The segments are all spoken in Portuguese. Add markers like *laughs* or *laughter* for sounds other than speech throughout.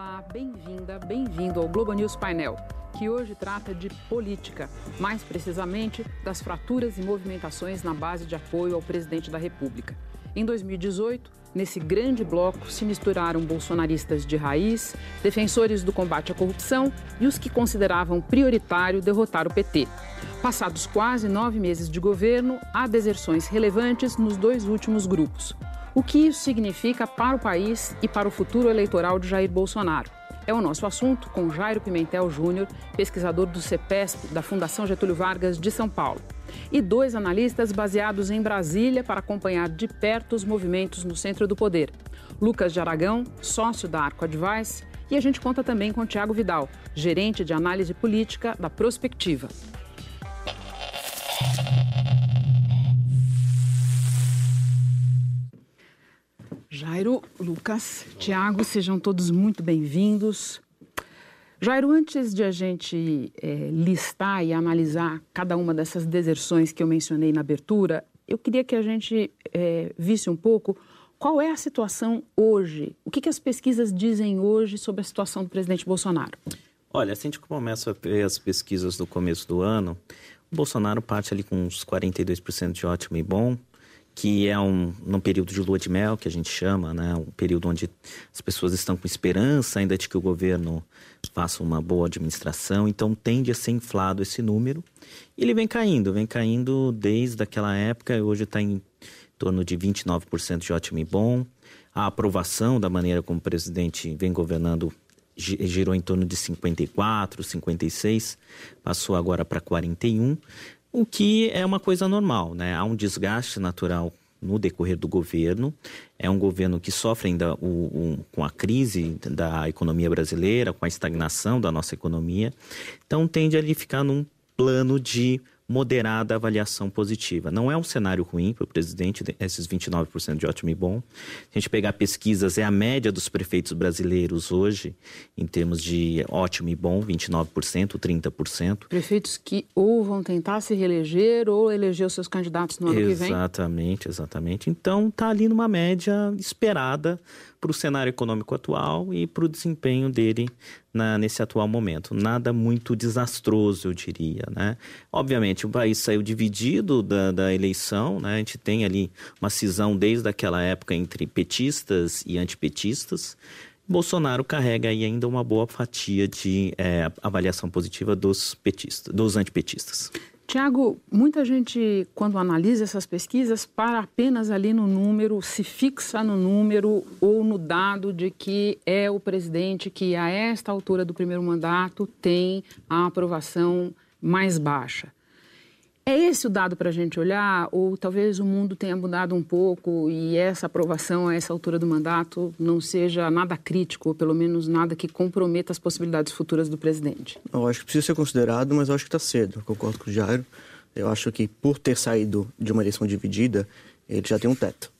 Olá, bem-vinda, bem-vindo ao Globo News Painel, que hoje trata de política, mais precisamente das fraturas e movimentações na base de apoio ao presidente da República. Em 2018, nesse grande bloco se misturaram bolsonaristas de raiz, defensores do combate à corrupção e os que consideravam prioritário derrotar o PT. Passados quase nove meses de governo, há deserções relevantes nos dois últimos grupos. O que isso significa para o país e para o futuro eleitoral de Jair Bolsonaro? É o nosso assunto com Jairo Pimentel Júnior, pesquisador do CEPESP da Fundação Getúlio Vargas de São Paulo, e dois analistas baseados em Brasília para acompanhar de perto os movimentos no centro do poder. Lucas de Aragão, sócio da Arco Advice, e a gente conta também com Tiago Vidal, gerente de análise política da Prospectiva. Jairo, Lucas, Tiago, sejam todos muito bem-vindos. Jairo, antes de a gente é, listar e analisar cada uma dessas deserções que eu mencionei na abertura, eu queria que a gente é, visse um pouco qual é a situação hoje, o que, que as pesquisas dizem hoje sobre a situação do presidente Bolsonaro. Olha, se a gente começa a ver as pesquisas do começo do ano, o Bolsonaro parte ali com uns 42% de ótimo e bom, que é um num período de lua de mel que a gente chama, né, um período onde as pessoas estão com esperança ainda de que o governo faça uma boa administração, então tende a ser inflado esse número. E ele vem caindo, vem caindo desde aquela época, hoje está em torno de 29% de ótimo e bom. A aprovação da maneira como o presidente vem governando girou em torno de 54, 56, passou agora para 41 o que é uma coisa normal, né? Há um desgaste natural no decorrer do governo. É um governo que sofre ainda o, o, com a crise da economia brasileira, com a estagnação da nossa economia. Então, tende a ficar num plano de moderada avaliação positiva. Não é um cenário ruim para o presidente, esses 29% de ótimo e bom. Se a gente pegar pesquisas, é a média dos prefeitos brasileiros hoje, em termos de ótimo e bom, 29%, 30%. Prefeitos que ou vão tentar se reeleger ou eleger os seus candidatos no ano exatamente, que vem? Exatamente, exatamente. Então, está ali numa média esperada para o cenário econômico atual e para o desempenho dele na, nesse atual momento. Nada muito desastroso, eu diria. Né? Obviamente, o país saiu dividido da, da eleição, né? a gente tem ali uma cisão desde aquela época entre petistas e antipetistas. Bolsonaro carrega aí ainda uma boa fatia de é, avaliação positiva dos petistas, dos antipetistas. Tiago, muita gente, quando analisa essas pesquisas, para apenas ali no número, se fixa no número ou no dado de que é o presidente que, a esta altura do primeiro mandato, tem a aprovação mais baixa. É esse o dado para a gente olhar? Ou talvez o mundo tenha mudado um pouco e essa aprovação a essa altura do mandato não seja nada crítico, ou pelo menos nada que comprometa as possibilidades futuras do presidente? Eu acho que precisa ser considerado, mas eu acho que está cedo. Eu concordo com o Jairo. Eu acho que por ter saído de uma eleição dividida, ele já tem um teto.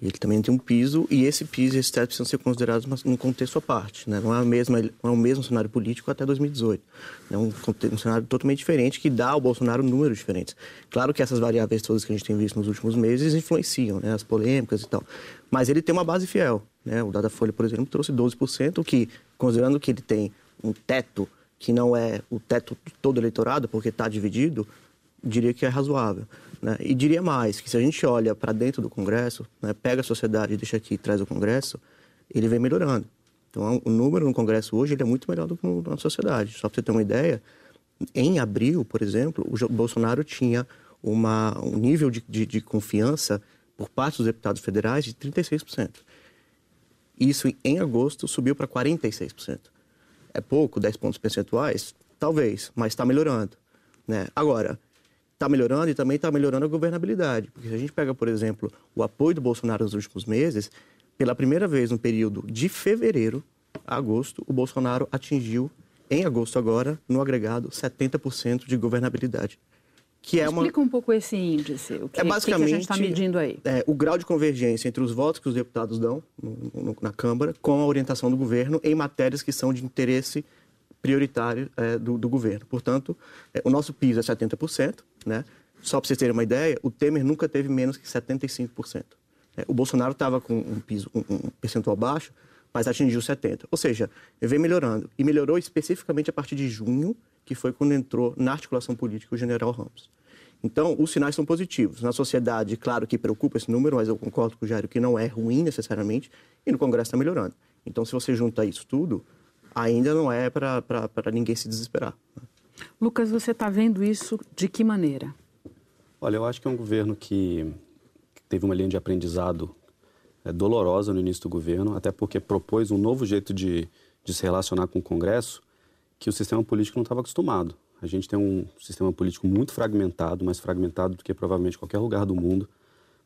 Ele também tem um piso, e esse piso e esse teto precisam ser considerados num contexto à parte. Né? Não, é mesma, não é o mesmo cenário político até 2018. É um, um cenário totalmente diferente que dá ao Bolsonaro números diferentes. Claro que essas variáveis todas que a gente tem visto nos últimos meses influenciam, né? as polêmicas e tal. Mas ele tem uma base fiel. Né? O Datafolha, por exemplo, trouxe 12%, que, considerando que ele tem um teto que não é o teto todo eleitorado, porque está dividido, diria que é razoável. Né? E diria mais, que se a gente olha para dentro do Congresso, né, pega a sociedade e deixa aqui e traz o Congresso, ele vem melhorando. Então, o número no Congresso hoje ele é muito melhor do que na sociedade. Só para você ter uma ideia, em abril, por exemplo, o Bolsonaro tinha uma, um nível de, de, de confiança por parte dos deputados federais de 36%. Isso, em agosto, subiu para 46%. É pouco, 10 pontos percentuais? Talvez, mas está melhorando. Né? Agora, está melhorando e também está melhorando a governabilidade. Porque se a gente pega, por exemplo, o apoio do Bolsonaro nos últimos meses, pela primeira vez no período de fevereiro a agosto, o Bolsonaro atingiu, em agosto agora, no agregado, 70% de governabilidade. Que é uma... Explica um pouco esse índice. O que, é basicamente, que a gente está medindo aí? É, o grau de convergência entre os votos que os deputados dão no, no, na Câmara com a orientação do governo em matérias que são de interesse prioritário é, do, do, governo. Portanto, é, o nosso piso é 70%. Né? Só para vocês terem uma ideia, o Temer nunca teve menos que 75%. É, o Bolsonaro estava com um piso, um, um percentual baixo, mas atingiu 70%. Ou seja, vem melhorando. E melhorou especificamente a partir de junho, que foi quando entrou na articulação política o general Ramos. Então, os sinais são positivos. Na sociedade, claro que preocupa esse número, mas eu concordo com o Jairo que não é ruim necessariamente, e no Congresso está melhorando. Então, se você junta isso tudo, ainda não é para ninguém se desesperar. Lucas, você está vendo isso de que maneira? Olha, eu acho que é um governo que teve uma linha de aprendizado é, dolorosa no início do governo, até porque propôs um novo jeito de, de se relacionar com o Congresso que o sistema político não estava acostumado. A gente tem um sistema político muito fragmentado, mais fragmentado do que provavelmente qualquer lugar do mundo.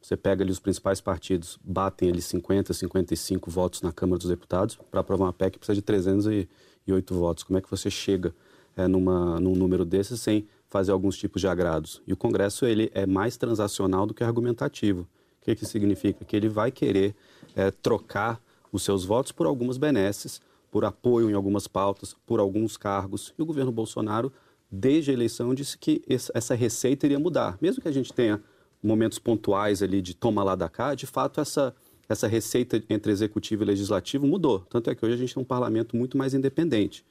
Você pega ali os principais partidos, batem ali 50, 55 votos na Câmara dos Deputados. Para aprovar uma PEC precisa de 308 votos. Como é que você chega é, numa, num número desses sem fazer alguns tipos de agrados? E o Congresso ele é mais transacional do que argumentativo. O que, que significa? Que ele vai querer é, trocar os seus votos por algumas benesses, por apoio em algumas pautas, por alguns cargos. E o governo Bolsonaro, desde a eleição, disse que essa receita iria mudar. Mesmo que a gente tenha momentos pontuais ali de toma lá da cá, de fato essa, essa receita entre executivo e legislativo mudou. Tanto é que hoje a gente tem um parlamento muito mais independente.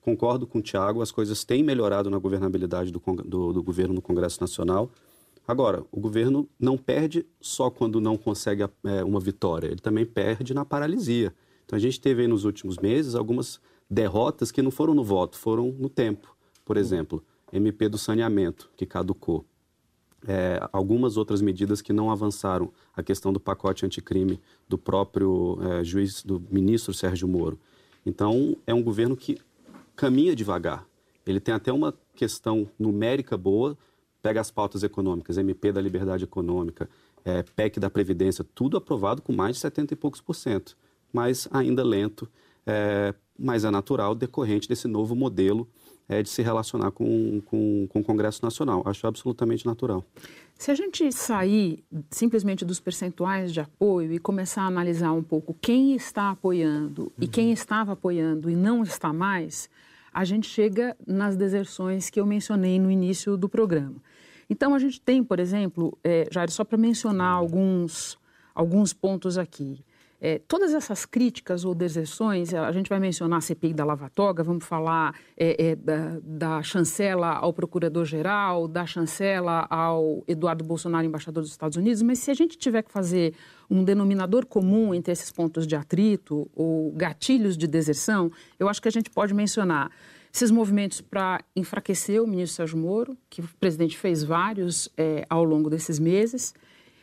Concordo com o Tiago, as coisas têm melhorado na governabilidade do, do, do governo no Congresso Nacional. Agora, o governo não perde só quando não consegue é, uma vitória, ele também perde na paralisia. Então a gente teve aí nos últimos meses algumas derrotas que não foram no voto, foram no tempo. Por exemplo, MP do saneamento, que caducou é, algumas outras medidas que não avançaram. A questão do pacote anticrime do próprio é, juiz, do ministro Sérgio Moro. Então, é um governo que caminha devagar. Ele tem até uma questão numérica boa, pega as pautas econômicas, MP da liberdade econômica, é, PEC da Previdência, tudo aprovado com mais de 70 e poucos por cento, mas ainda lento, é, mas é natural, decorrente desse novo modelo é, de se relacionar com, com, com o Congresso Nacional. Acho absolutamente natural. Se a gente sair simplesmente dos percentuais de apoio e começar a analisar um pouco quem está apoiando uhum. e quem uhum. estava apoiando e não está mais, a gente chega nas deserções que eu mencionei no início do programa. Então, a gente tem, por exemplo, é, Jair, só para mencionar alguns, alguns pontos aqui. É, todas essas críticas ou deserções, a gente vai mencionar a CPI da Lava Toga, vamos falar é, é, da, da, chancela ao procurador-geral, da chancela ao Eduardo Bolsonaro, embaixador dos Estados Unidos, mas se a gente tiver que fazer um denominador comum entre esses pontos de atrito ou gatilhos de deserção, eu acho que a gente pode mencionar esses movimentos para enfraquecer o ministro Sérgio Moro, que o presidente fez vários é, ao longo desses meses,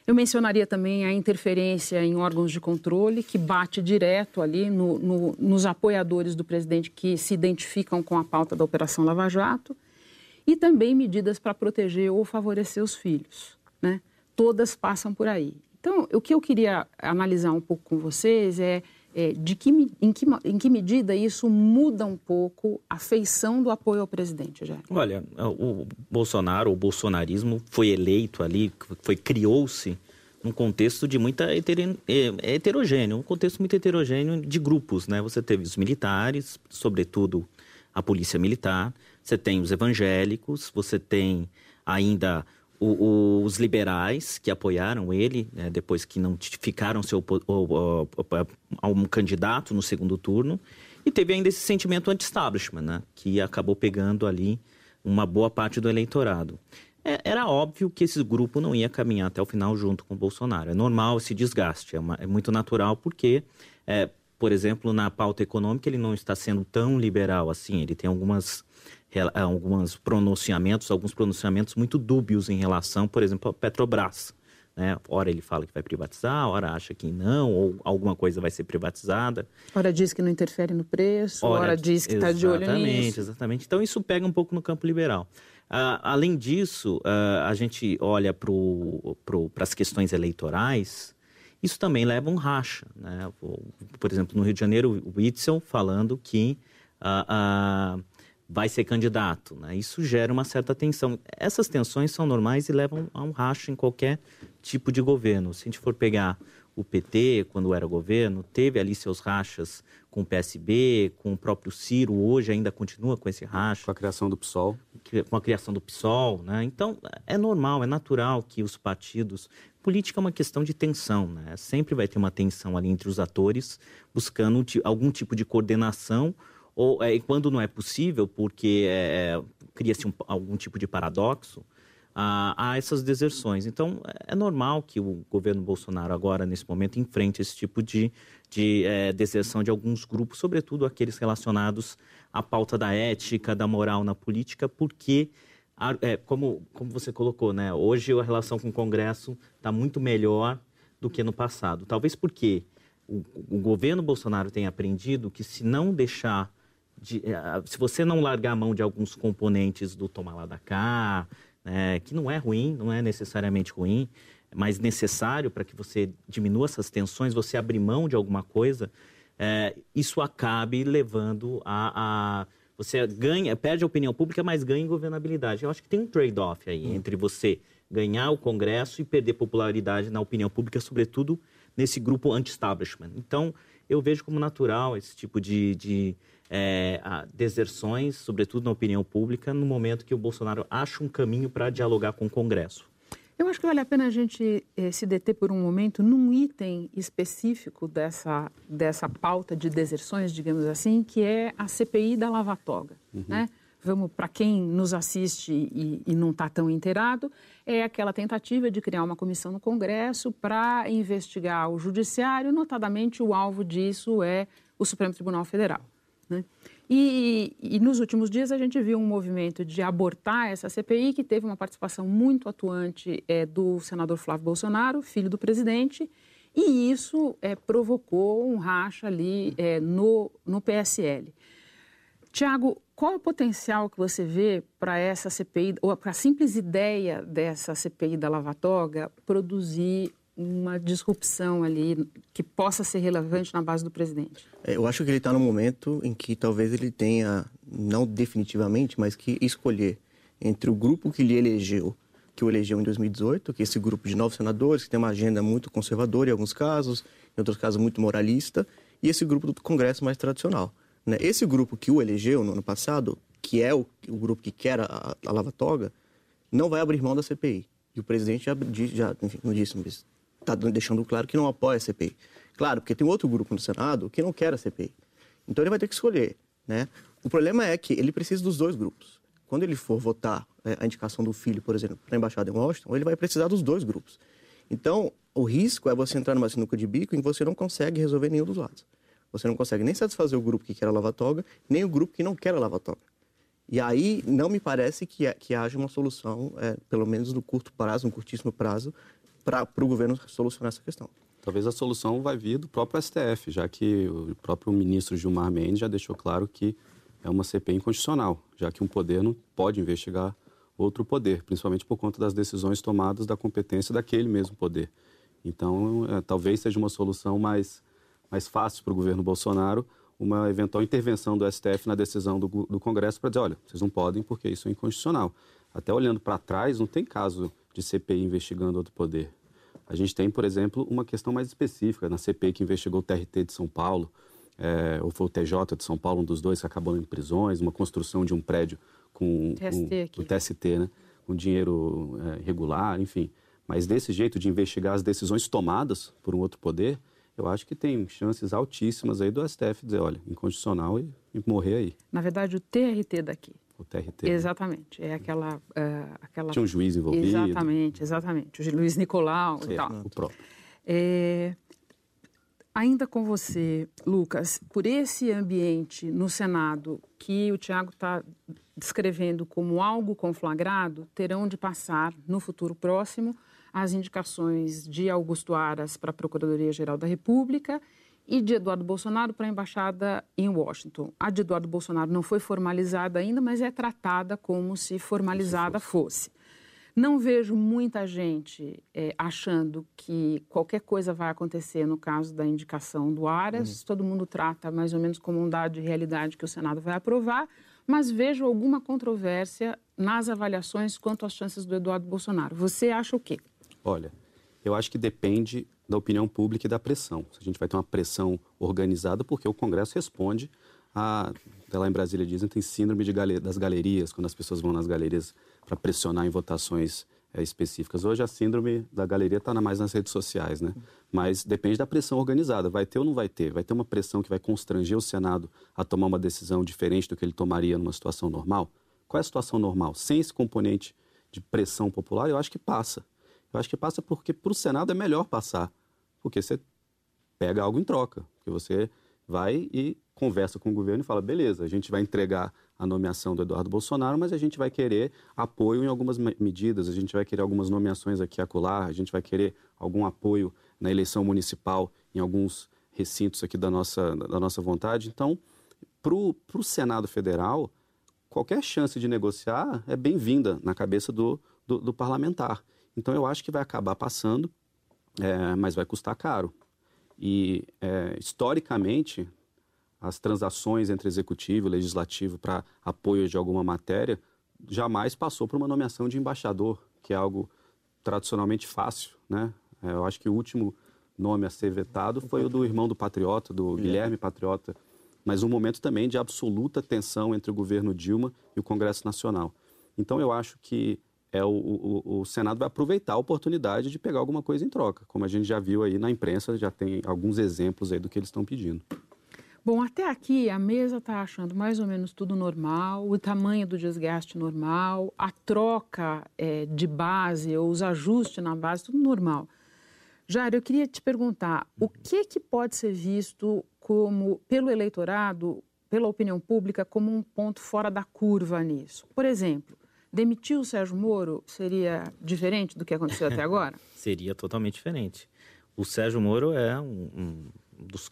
eu mencionaria também a interferência em órgãos de controle, que bate direto ali no, no, nos apoiadores do presidente que se identificam com a pauta da Operação Lava Jato, e também medidas para proteger ou favorecer os filhos. Né? Todas passam por aí. Então, o que eu queria analisar um pouco com vocês é, é de que, em, que, em que medida isso muda um pouco a feição do apoio ao presidente, já. Olha, o Bolsonaro, o bolsonarismo foi eleito ali, foi criou-se num contexto de muita heter... É, heterogêneo, um contexto muito heterogêneo de grupos, né? Você teve os militares, sobretudo a polícia militar, você tem os evangélicos, você tem ainda o, o, os liberais que apoiaram ele, né? depois que não ficaram seu, um candidato no segundo turno, e teve ainda esse sentimento anti-establishment, né? que acabou pegando ali uma boa parte do eleitorado é, era óbvio que esse grupo não ia caminhar até o final junto com o Bolsonaro. É normal esse desgaste, é, uma, é muito natural, porque, é, por exemplo, na pauta econômica ele não está sendo tão liberal assim. Ele tem algumas alguns pronunciamentos, alguns pronunciamentos muito dúbios em relação, por exemplo, à Petrobras. Né? Ora ele fala que vai privatizar, ora acha que não, ou alguma coisa vai ser privatizada. Ora diz que não interfere no preço, ora, ora diz que está de olho nisso. Exatamente, exatamente. Então isso pega um pouco no campo liberal. Uh, além disso, uh, a gente olha para as questões eleitorais, isso também leva um racha. Né? Por exemplo, no Rio de Janeiro, o Witzel falando que uh, vai ser candidato. Né? Isso gera uma certa tensão. Essas tensões são normais e levam a um racha em qualquer tipo de governo. Se a gente for pegar o PT, quando era governo, teve ali seus rachas com o PSB, com o próprio Ciro, hoje ainda continua com esse racha. Com a criação do PSOL. Com a criação do PSOL, né? Então, é normal, é natural que os partidos... Política é uma questão de tensão, né? Sempre vai ter uma tensão ali entre os atores, buscando algum tipo de coordenação, ou é, quando não é possível, porque é, é, cria-se um, algum tipo de paradoxo, a, essas deserções. Então, é normal que o governo Bolsonaro agora, nesse momento, enfrente esse tipo de, de é, deserção de alguns grupos, sobretudo aqueles relacionados à pauta da ética, da moral na política, porque, é, como, como você colocou, né, hoje a relação com o Congresso está muito melhor do que no passado. Talvez porque o, o governo Bolsonaro tenha aprendido que se não deixar de, é, se você não largar a mão de alguns componentes do tomar lá da cá, é, que não é ruim, não é necessariamente ruim, mas necessário para que você diminua essas tensões, você abrir mão de alguma coisa, é, isso acabe levando a, a, Você ganha, perde a opinião pública, mas ganha em governabilidade. Eu acho que tem um trade-off aí hum. entre você ganhar o Congresso e perder popularidade na opinião pública, sobretudo nesse grupo anti-establishment. Então, eu vejo como natural esse tipo de, de é, deserções, sobretudo na opinião pública, no momento que o Bolsonaro acha um caminho para dialogar com o Congresso. Eu acho que vale a pena a gente eh, se deter por um momento num item específico dessa, dessa pauta de deserções, digamos assim, que é a CPI da Lava Toga. Uhum. Né? Vamos, para quem nos assiste e, e não está tão inteirado, é aquela tentativa de criar uma comissão no Congresso para investigar o Judiciário, notadamente o alvo disso é o Supremo Tribunal Federal. Né? E, e, nos últimos dias a gente viu um movimento de abortar essa CPI, que teve uma participação muito atuante é, do senador Flávio Bolsonaro, filho do presidente, e isso é, provocou um racha ali é, no, no PSL. Tiago, qual o potencial que você vê para essa CPI, ou para a simples ideia dessa CPI da Lava Toga produzir uma disrupção ali que possa ser relevante na base do presidente? É, eu acho que ele está no momento em que talvez ele tenha, não definitivamente, mas que escolher entre o grupo que lhe elegeu, que o elegeu em 2018, que é esse grupo de nove senadores, que tem uma agenda muito conservadora em alguns casos, em outros casos muito moralista, e esse grupo do Congresso mais tradicional. Né? Esse grupo que o elegeu no ano passado, que é o, o grupo que quer a, a lava-toga, não vai abrir mão da CPI. E o presidente já, já enfim, não disse, mas está deixando claro que não apoia a CPI. Claro, porque tem outro grupo no Senado que não quer a CPI. Então ele vai ter que escolher. Né? O problema é que ele precisa dos dois grupos. Quando ele for votar é, a indicação do filho, por exemplo, para a embaixada em Washington, ele vai precisar dos dois grupos. Então, o risco é você entrar numa sinuca de bico em que você não consegue resolver nenhum dos lados. Você não consegue nem satisfazer o grupo que quer a lava-toga, nem o grupo que não quer a lava-toga. E aí não me parece que, que haja uma solução, é, pelo menos no curto prazo, no curtíssimo prazo, para o governo solucionar essa questão. Talvez a solução vai vir do próprio STF, já que o próprio ministro Gilmar Mendes já deixou claro que é uma CPI inconstitucional, já que um poder não pode investigar outro poder, principalmente por conta das decisões tomadas da competência daquele mesmo poder. Então, é, talvez seja uma solução mais, mais fácil para o governo Bolsonaro uma eventual intervenção do STF na decisão do, do Congresso para dizer, olha, vocês não podem porque isso é inconstitucional. Até olhando para trás, não tem caso de CPI investigando outro poder. A gente tem, por exemplo, uma questão mais específica na CPI que investigou o TRT de São Paulo, é, ou foi o TJ de São Paulo, um dos dois que acabou em prisões, uma construção de um prédio com TST, um, o TST, né, com dinheiro é, irregular, enfim. Mas desse jeito de investigar as decisões tomadas por um outro poder, eu acho que tem chances altíssimas aí do STF dizer, olha, inconstitucional e, e morrer aí. Na verdade, o TRT daqui o TRT. Né? Exatamente. É aquela, uh, aquela. Tinha um juiz envolvido. Exatamente, exatamente. O Luiz Nicolau e tal. O próprio. É, ainda com você, Lucas, por esse ambiente no Senado que o Tiago está descrevendo como algo conflagrado, terão de passar no futuro próximo as indicações de Augusto Aras para a Procuradoria-Geral da República e de Eduardo Bolsonaro para a embaixada em Washington. A de Eduardo Bolsonaro não foi formalizada ainda, mas é tratada como se formalizada fosse. Não vejo muita gente é, achando que qualquer coisa vai acontecer no caso da indicação do Aras. Uhum. Todo mundo trata mais ou menos como um dado de realidade que o Senado vai aprovar, mas vejo alguma controvérsia nas avaliações quanto às chances do Eduardo Bolsonaro. Você acha o quê? Olha, eu acho que depende da opinião pública e da pressão. A gente vai ter uma pressão organizada porque o Congresso responde a, lá em Brasília dizem, tem síndrome gale, das galerias, quando as pessoas vão nas galerias para pressionar em votações é, específicas. Hoje a síndrome da galeria está mais nas redes sociais, né? Mas depende da pressão organizada. Vai ter ou não vai ter? Vai ter uma pressão que vai constranger o Senado a tomar uma decisão diferente do que ele tomaria numa situação normal? Qual é a situação normal? Sem esse componente de pressão popular, eu acho que passa. Eu acho que passa porque para o Senado é melhor passar, porque você pega algo em troca, porque você vai e conversa com o governo e fala: beleza, a gente vai entregar a nomeação do Eduardo Bolsonaro, mas a gente vai querer apoio em algumas medidas, a gente vai querer algumas nomeações aqui acolá, a gente vai querer algum apoio na eleição municipal em alguns recintos aqui da nossa, da nossa vontade. Então, para o Senado Federal, qualquer chance de negociar é bem-vinda na cabeça do, do, do, parlamentar. Então, eu acho que vai acabar passando, é, mas vai custar caro. E, é, historicamente, as transações entre executivo e legislativo para apoio de alguma matéria jamais passou por uma nomeação de embaixador, que é algo tradicionalmente fácil, né? É, eu acho que o último nome a ser vetado foi o do irmão do Patriota, do Guilherme Patriota, mas um momento também de absoluta tensão entre o governo Dilma e o Congresso Nacional. Então eu acho que é o, o, o, Senado vai aproveitar a oportunidade de pegar alguma coisa em troca, como a gente já viu aí na imprensa, já tem alguns exemplos aí do que eles estão pedindo. Bom, até aqui a mesa está achando mais ou menos tudo normal, o tamanho do desgaste normal, a troca é, de base ou os ajustes na base, tudo normal. Jair, eu queria te perguntar, o que, que pode ser visto como, pelo eleitorado, pela opinião pública, como um ponto fora da curva nisso? Por exemplo, demitir o Sérgio Moro seria diferente do que aconteceu até *laughs* agora? seria totalmente diferente. O Sérgio Moro é um, um dos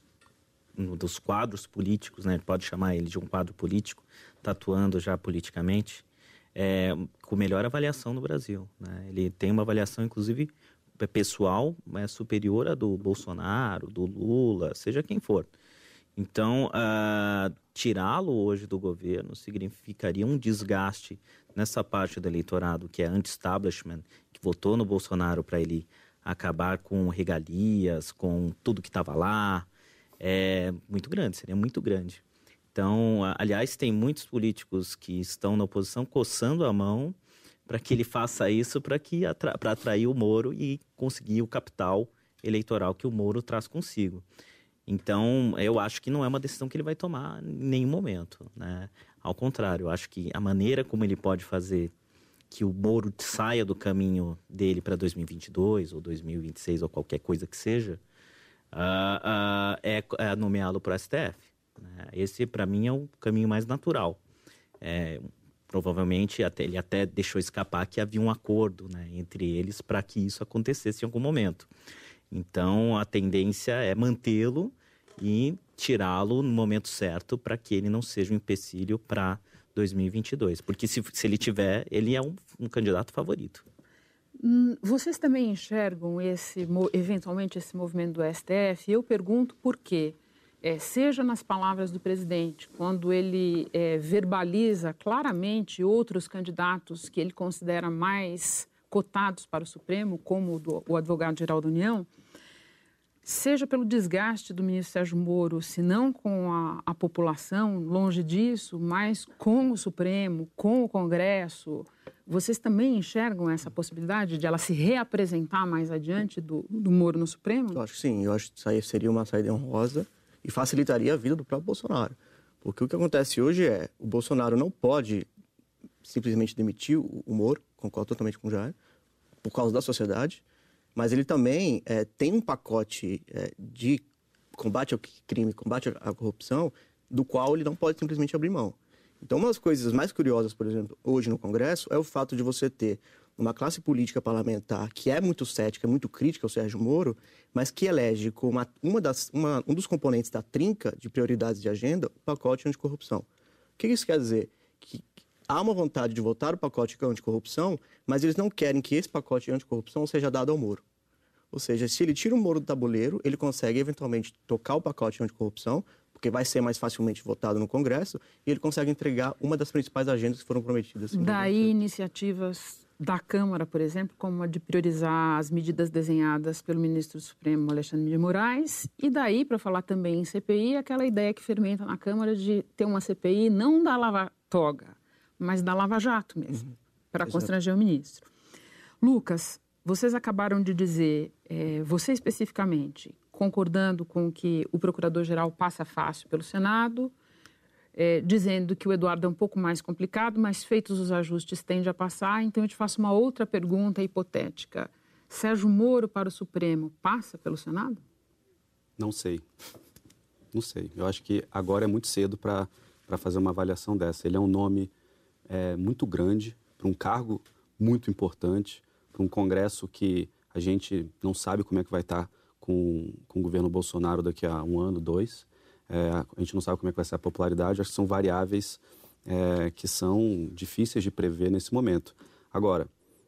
dos quadros políticos, né? Pode chamar ele de um quadro político, tatuando já politicamente, é, com melhor avaliação no Brasil. Né? Ele tem uma avaliação, inclusive, pessoal é, superior à do Bolsonaro, do Lula, seja quem for. Então, uh, tirá-lo hoje do governo significaria um desgaste nessa parte do eleitorado que é anti-establishment, que votou no Bolsonaro para ele acabar com regalias, com tudo que estava lá, é muito grande, seria muito grande. Então, aliás, tem muitos políticos que estão na oposição coçando a mão para que ele faça isso para que atra atrair o Moro e conseguir o capital eleitoral que o Moro traz consigo. Então, eu acho que não é uma decisão que ele vai tomar em nenhum momento, né? Ao contrário, eu acho que a maneira como ele pode fazer que o Moro saia do caminho dele para 2022 ou 2026 ou qualquer coisa que seja, uh, uh, é, é nomeá-lo para o STF. Né? Esse, para mim, é o caminho mais natural. É, provavelmente até, ele até deixou escapar que havia um acordo né, entre eles para que isso acontecesse em algum momento. Então, a tendência é mantê-lo e tirá-lo no momento certo para que ele não seja um empecilho para 2022. Porque se, se ele tiver, ele é um, um candidato favorito. Hum, vocês também enxergam esse, eventualmente esse movimento do STF? Eu pergunto por quê. É, seja nas palavras do presidente, quando ele é, verbaliza claramente outros candidatos que ele considera mais cotados para o Supremo, como do, o advogado-geral da União, seja pelo desgaste do ministro Sérgio Moro, se não com a, a população, longe disso, mas com o Supremo, com o Congresso, vocês também enxergam essa possibilidade de ela se reapresentar mais adiante do, do Moro no Supremo? Eu acho que sim. Eu acho que seria uma saída honrosa e facilitaria a vida do próprio Bolsonaro. Porque o que acontece hoje é o Bolsonaro não pode simplesmente demitir o, o Moro, concordo totalmente com o Jair, por causa da sociedade, mas ele também é, tem um pacote é, de combate ao crime, combate à corrupção, do qual ele não pode simplesmente abrir mão. Então, uma das coisas mais curiosas, por exemplo, hoje no Congresso, é o fato de você ter uma classe política parlamentar que é muito cética, muito crítica ao Sérgio Moro, mas que elege como uma, uma das, uma, um dos componentes da trinca de prioridades de agenda o pacote anticorrupção. O que isso quer dizer? Há uma vontade de votar o pacote anticorrupção, mas eles não querem que esse pacote anticorrupção seja dado ao Moro. Ou seja, se ele tira o Moro do tabuleiro, ele consegue eventualmente tocar o pacote anticorrupção, porque vai ser mais facilmente votado no Congresso, e ele consegue entregar uma das principais agendas que foram prometidas. Daí iniciativas da Câmara, por exemplo, como a de priorizar as medidas desenhadas pelo ministro do Supremo Alexandre de Moraes, e daí, para falar também em CPI, aquela ideia que fermenta na Câmara de ter uma CPI não da Lava Toga, mas da Lava Jato mesmo, uhum. para constranger o ministro. Lucas, vocês acabaram de dizer, é, você especificamente, concordando com que o procurador-geral passa fácil pelo Senado, é, dizendo que o Eduardo é um pouco mais complicado, mas feitos os ajustes tende a passar. Então eu te faço uma outra pergunta hipotética. Sérgio Moro para o Supremo passa pelo Senado? Não sei. Não sei. Eu acho que agora é muito cedo para fazer uma avaliação dessa. Ele é um nome é, muito grande, para um cargo muito importante, para um Congresso que a gente não sabe como é que vai estar com, com o governo Bolsonaro daqui a um ano, dois. É, a gente não sabe como é que vai ser a popularidade, acho que são variáveis é, que são difíceis de prever nesse momento. Agora,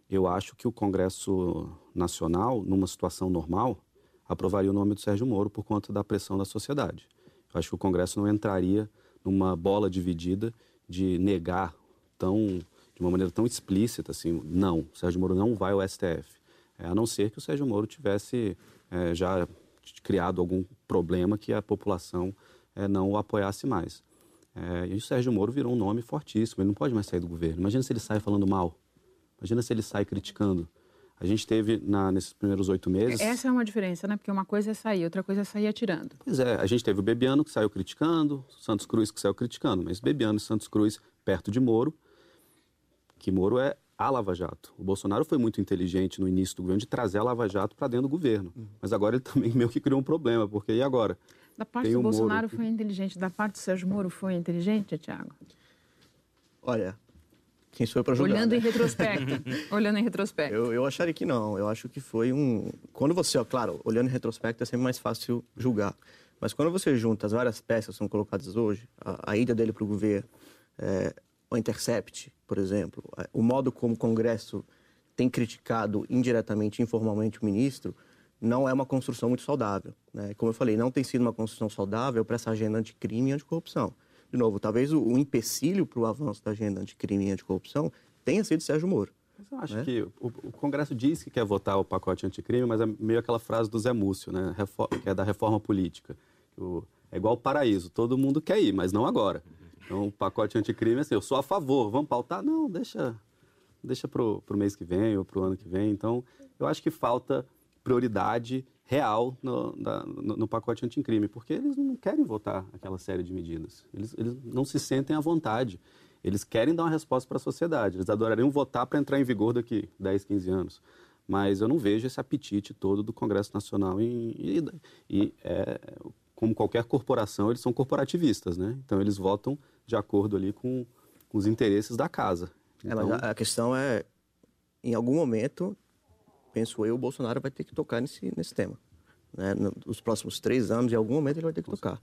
eu acho que o Congresso Nacional, numa situação normal, aprovaria o nome do Sérgio Moro por conta da pressão da sociedade. Eu acho que o Congresso não entraria numa bola dividida de negar tão, de uma maneira tão explícita assim, não, o Sérgio Moro não vai ao STF. É, a não ser que o Sérgio Moro tivesse é, já criado algum problema que a população é, não o apoiasse mais. É, e o Sérgio Moro virou um nome fortíssimo, ele não pode mais sair do governo. Imagina se ele sai falando mal, imagina se ele sai criticando. A gente teve, na, nesses primeiros oito meses... Essa é uma diferença, né? Porque uma coisa é sair, outra coisa é sair atirando. Pois é, a gente teve o Bebiano que saiu criticando, Santos Cruz que saiu criticando, mas Bebiano e Santos Cruz perto de Moro, que Moro é a Lava Jato. O Bolsonaro foi muito inteligente no início do governo de trazer a Lava Jato para dentro do governo. Uhum. Mas agora ele *laughs* também meio que criou um problema, porque e agora? Da parte do Bolsonaro Moro. foi inteligente, da parte do Sérgio Moro foi inteligente, Tiago? Olha, quem sou eu para julgar? Olhando né? em retrospecto. *laughs* olhando em retrospecto. Eu, eu acharia que não. Eu acho que foi um. Quando você, ó, claro, olhando em retrospecto é sempre mais fácil julgar. Mas quando você junta as várias peças que são colocadas hoje, a, a ida dele para o governo, é, o Intercept, por exemplo, o modo como o Congresso tem criticado indiretamente, informalmente o ministro, não é uma construção muito saudável. Né? Como eu falei, não tem sido uma construção saudável para essa agenda anticrime e anticorrupção. De novo, talvez o, o empecilho para o avanço da agenda anticrime e anticorrupção tenha sido Sérgio Moro. Mas eu acho né? que o, o, Congresso diz que quer votar o pacote anticrime, mas é meio aquela frase do Zé Múcio, né? que é da reforma política. O, é igual o paraíso, todo mundo quer ir, mas não agora. Então, o pacote anticrime, assim, eu sou a favor, vamos pautar? Não, deixa, deixa para o mês que vem ou para o ano que vem. Então, eu acho que falta prioridade real no, da, no, no pacote anticrime, porque eles não querem votar aquela série de medidas. Eles, eles não se sentem à vontade. Eles querem dar uma resposta para a sociedade. Eles adorariam votar para entrar em vigor daqui 10, 15 anos. Mas eu não vejo esse apetite todo do Congresso Nacional. E, e, e é, como qualquer corporação, eles são corporativistas, né? Então, eles votam de acordo ali com, com os interesses da casa. Então... É, a questão é, em algum momento, penso eu, o Bolsonaro vai ter que tocar nesse, nesse tema. Né? Nos próximos três anos, em algum momento, ele vai ter que com tocar.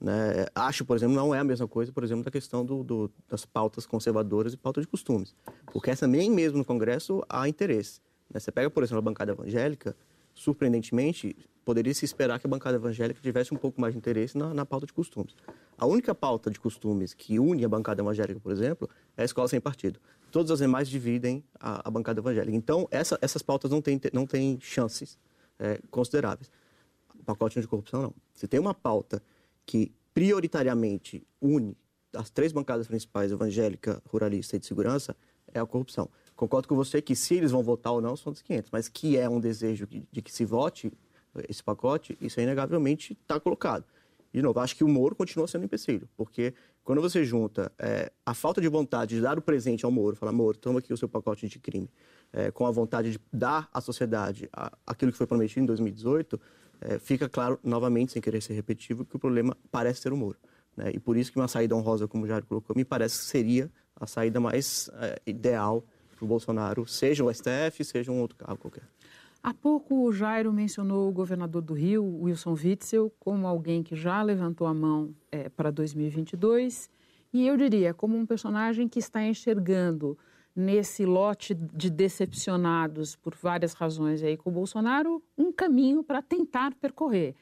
Né? Acho, por exemplo, não é a mesma coisa, por exemplo, da questão do, do, das pautas conservadoras e pauta de costumes. Porque essa nem mesmo no Congresso há interesse. Né? Você pega, por exemplo, a bancada evangélica, surpreendentemente, poderia se esperar que a bancada evangélica tivesse um pouco mais de interesse na, na, pauta de costumes. A única pauta de costumes que une a bancada evangélica, por exemplo, é a escola sem partido. Todas as demais dividem a, a bancada evangélica. Então, essa, essas pautas não têm não tem chances é, consideráveis. O pacote anticorrupção, não. Se tem uma pauta que prioritariamente une as três bancadas principais, evangélica, ruralista e de segurança, é a corrupção. Concordo com você que se eles vão votar ou não são dos 500, mas que é um desejo de que se vote, esse pacote, isso inegavelmente está colocado. De novo, acho que o Moro continua sendo um empecilho, porque quando você junta é, a falta de vontade de dar o presente ao Moro, falar, Moro, toma aqui o seu pacote de crime, é, com a vontade de dar à sociedade aquilo que foi prometido em 2018, é, fica claro, novamente, sem querer ser repetitivo, que o problema parece ser o Moro. Né? E por isso que uma saída honrosa, como o Jair colocou, me parece que seria a saída mais ideal para o Bolsonaro, seja o STF, seja um outro cargo qualquer. Há pouco o Jairo mencionou o governador do Rio, Wilson Witzel, como alguém que já levantou a mão é, para 2022 e eu diria como um personagem que está enxergando nesse lote de decepcionados por várias razões aí com o Bolsonaro um caminho para tentar percorrer.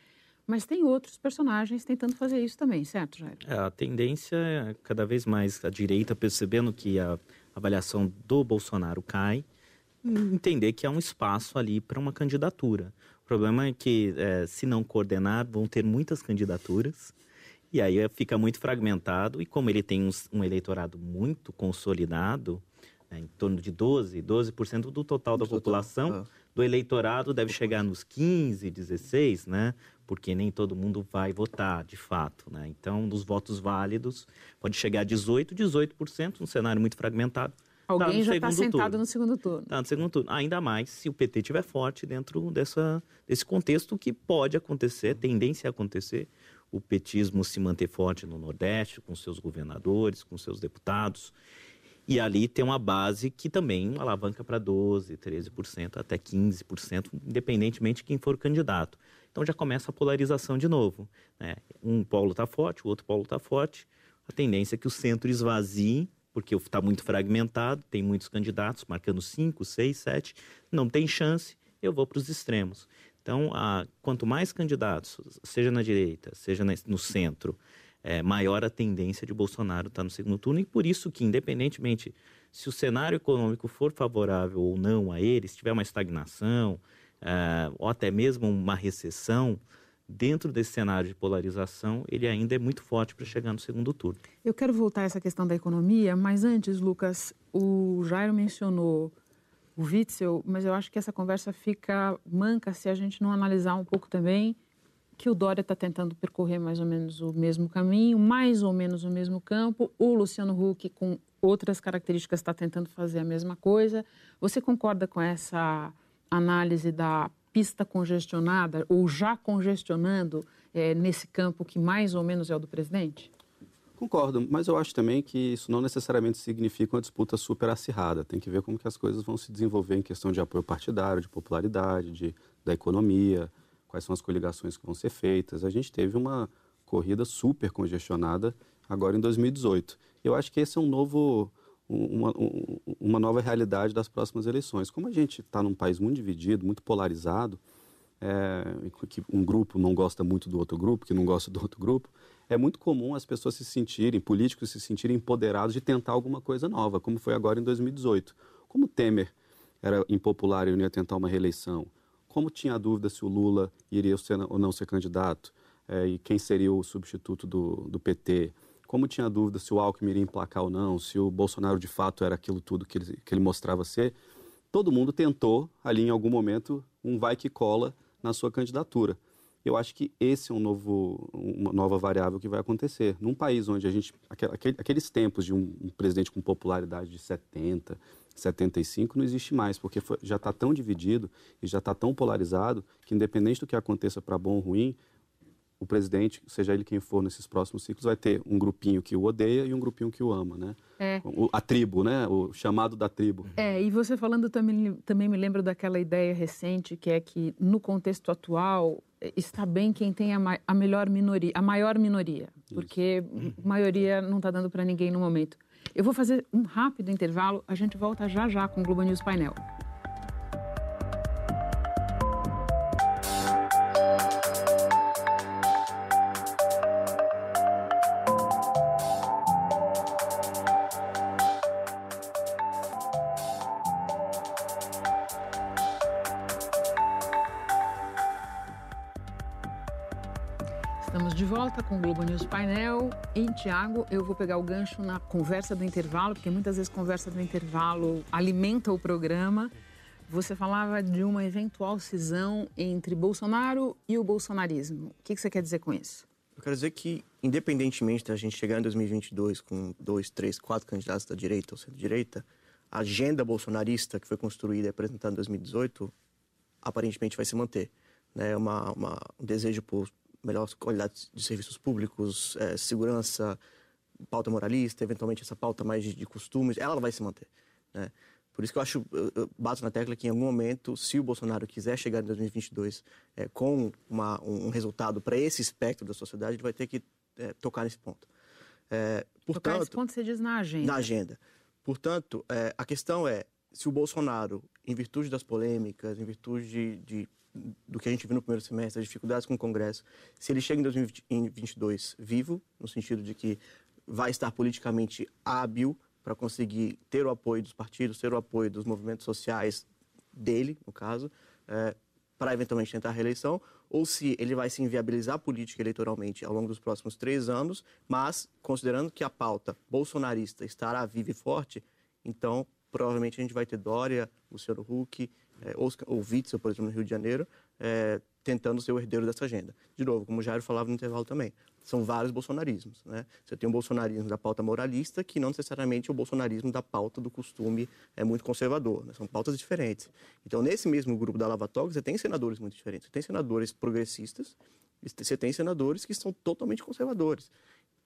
Mas tem outros personagens tentando fazer isso também, certo, Jair? É, a tendência é cada vez mais a direita percebendo que a avaliação do Bolsonaro cai entender que há um espaço ali para uma candidatura. O problema é que, é, se não coordenar, vão ter muitas candidaturas. E aí fica muito fragmentado. E como ele tem um, um eleitorado muito consolidado, né, em torno de 12, 12% do total da população, ah. do eleitorado deve chegar nos 15, 16, né? Porque nem todo mundo vai votar, de fato, né? Então, dos votos válidos, pode chegar a 18, 18%, um cenário muito fragmentado. Alguém tá já está sentado turno. no segundo turno. Está no segundo turno. Ainda mais se o PT estiver forte dentro dessa, desse contexto que pode acontecer, tendência a acontecer, o petismo se manter forte no Nordeste, com seus governadores, com seus deputados. E ali tem uma base que também alavanca para 12%, 13%, até 15%, independentemente de quem for o candidato. Então já começa a polarização de novo. Né? Um polo está forte, o outro polo está forte. A tendência é que o centro esvazie porque está muito fragmentado, tem muitos candidatos marcando 5, 6, 7, não tem chance, eu vou para os extremos. Então, a, quanto mais candidatos, seja na direita, seja na, no centro, é, maior a tendência de Bolsonaro estar tá no segundo turno, e por isso que, independentemente se o cenário econômico for favorável ou não a ele, se tiver uma estagnação, é, ou até mesmo uma recessão, dentro desse cenário de polarização, ele ainda é muito forte para chegar no segundo turno. Eu quero voltar a essa questão da economia, mas antes, Lucas, o Jairo mencionou o Witzel, mas eu acho que essa conversa fica manca se a gente não analisar um pouco também que o Dória está tentando percorrer mais ou menos o mesmo caminho, mais ou menos o mesmo campo. O Luciano Huck, com outras características, está tentando fazer a mesma coisa. Você concorda com essa análise da pista congestionada ou já congestionando é, nesse campo que mais ou menos é o do presidente? Concordo, mas eu acho também que isso não necessariamente significa uma disputa super acirrada. Tem que ver como que as coisas vão se desenvolver em questão de apoio partidário, de popularidade, de, da economia, quais são as coligações que vão ser feitas. A gente teve uma corrida super congestionada agora em 2018. Eu acho que esse é um novo uma, uma nova realidade das próximas eleições. Como a gente está num país muito dividido, muito polarizado, é, que um grupo não gosta muito do outro grupo, que não gosta do outro grupo, é muito comum as pessoas se sentirem, políticos se sentirem empoderados de tentar alguma coisa nova, como foi agora em 2018. Como Temer era impopular e não ia tentar uma reeleição, como tinha dúvida se o Lula iria ser ou não ser candidato, é, e quem seria o substituto do, do PT, como tinha dúvida se o Alckmin iria emplacar ou não, se o Bolsonaro de fato era aquilo tudo que ele, que ele mostrava ser, todo mundo tentou ali em algum momento um vai que cola na sua candidatura. Eu acho que esse é um novo, uma nova variável que vai acontecer. Num país onde a gente. Aquele, aqueles tempos de um, um, presidente com popularidade de 70, 75 não existe mais, porque foi, já está tão dividido e já está tão polarizado que, independente do que aconteça para bom ou ruim, o presidente, seja ele quem for nesses próximos ciclos, vai ter um grupinho que o odeia e um grupinho que o ama, né? É. O, a tribo, né? O chamado da tribo. É, e você falando também, também me lembro daquela ideia recente que é que no contexto atual eh, está bem quem tem a, a melhor minoria, a maior minoria, porque a maioria não está dando para ninguém no momento. Eu vou fazer um rápido intervalo, a gente volta já já com o Globo News Painel. Globo News Painel. E, Tiago, eu vou pegar o gancho na conversa do intervalo, porque muitas vezes conversa do intervalo alimenta o programa. Você falava de uma eventual cisão entre Bolsonaro e o bolsonarismo. O que você quer dizer com isso? Eu quero dizer que, independentemente da gente chegar em 2022 com dois, três, quatro candidatos da direita ou centro-direita, a agenda bolsonarista que foi construída e apresentada em 2018 aparentemente vai se manter. Né? Uma, uma, um desejo por melhor qualidade de serviços públicos, é, segurança, pauta moralista, eventualmente essa pauta mais de, de costumes, ela vai se manter. Né? Por isso que eu acho, eu, bato na tecla que em algum momento, se o Bolsonaro quiser chegar em 2022 é, com uma, um resultado para esse espectro da sociedade, ele vai ter que é, tocar nesse ponto. É, portanto, tocar nesse ponto você diz na agenda. Na agenda. Portanto, é, a questão é, se o Bolsonaro, em virtude das polêmicas, em virtude de, de do que a gente viu no primeiro semestre, as dificuldades com o Congresso, se ele chega em 2022 vivo, no sentido de que vai estar politicamente hábil para conseguir ter o apoio dos partidos, ter o apoio dos movimentos sociais dele, no caso, é, para eventualmente tentar a reeleição, ou se ele vai se inviabilizar política eleitoralmente ao longo dos próximos três anos, mas considerando que a pauta bolsonarista estará viva e forte, então provavelmente a gente vai ter Dória, Luciano Huck, é, ou Witzel, por exemplo, no Rio de Janeiro, é, tentando ser o herdeiro dessa agenda. De novo, como o Jairo falava no intervalo também, são vários bolsonarismos. Né? Você tem o bolsonarismo da pauta moralista, que não necessariamente é o bolsonarismo da pauta do costume é muito conservador. Né? São pautas diferentes. Então, nesse mesmo grupo da Lava Toga, você tem senadores muito diferentes. Você tem senadores progressistas, você tem senadores que são totalmente conservadores.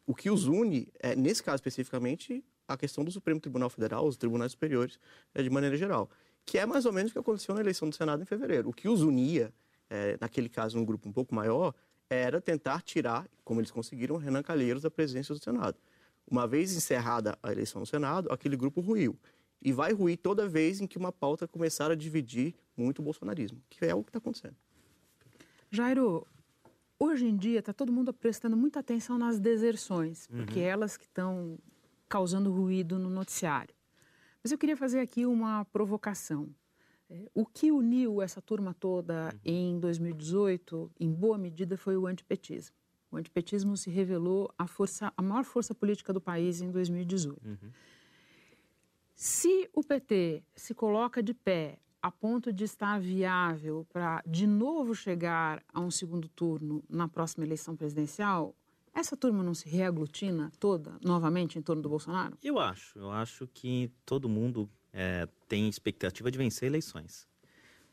O que os une, é, nesse caso especificamente, a questão do Supremo Tribunal Federal, os tribunais superiores, é, de maneira geral. Que é mais ou menos o que aconteceu na eleição do Senado em fevereiro. O que os unia é, naquele caso um grupo um pouco maior, era tentar tirar, como eles conseguiram, Renan Calheiros da presidência do Senado. Uma vez encerrada a eleição no Senado, aquele grupo ruiu. E vai ruir toda vez em que uma pauta começar a dividir muito o bolsonarismo, que é o que está acontecendo. Jairo, hoje em dia está todo mundo prestando muita atenção nas deserções, uhum. porque elas que estão causando ruído no noticiário. Mas eu queria fazer aqui uma provocação. É, o que uniu essa turma toda uhum. em 2018, em boa medida, foi o antipetismo. O antipetismo se revelou a, força, a maior força política do país em 2018. Uhum. Se o PT se coloca de pé a ponto de estar viável para de novo chegar a um segundo turno na próxima eleição presidencial, essa turma não se reaglutina toda novamente em torno do Bolsonaro? Eu acho. Eu acho que todo mundo é, tem expectativa de vencer eleições.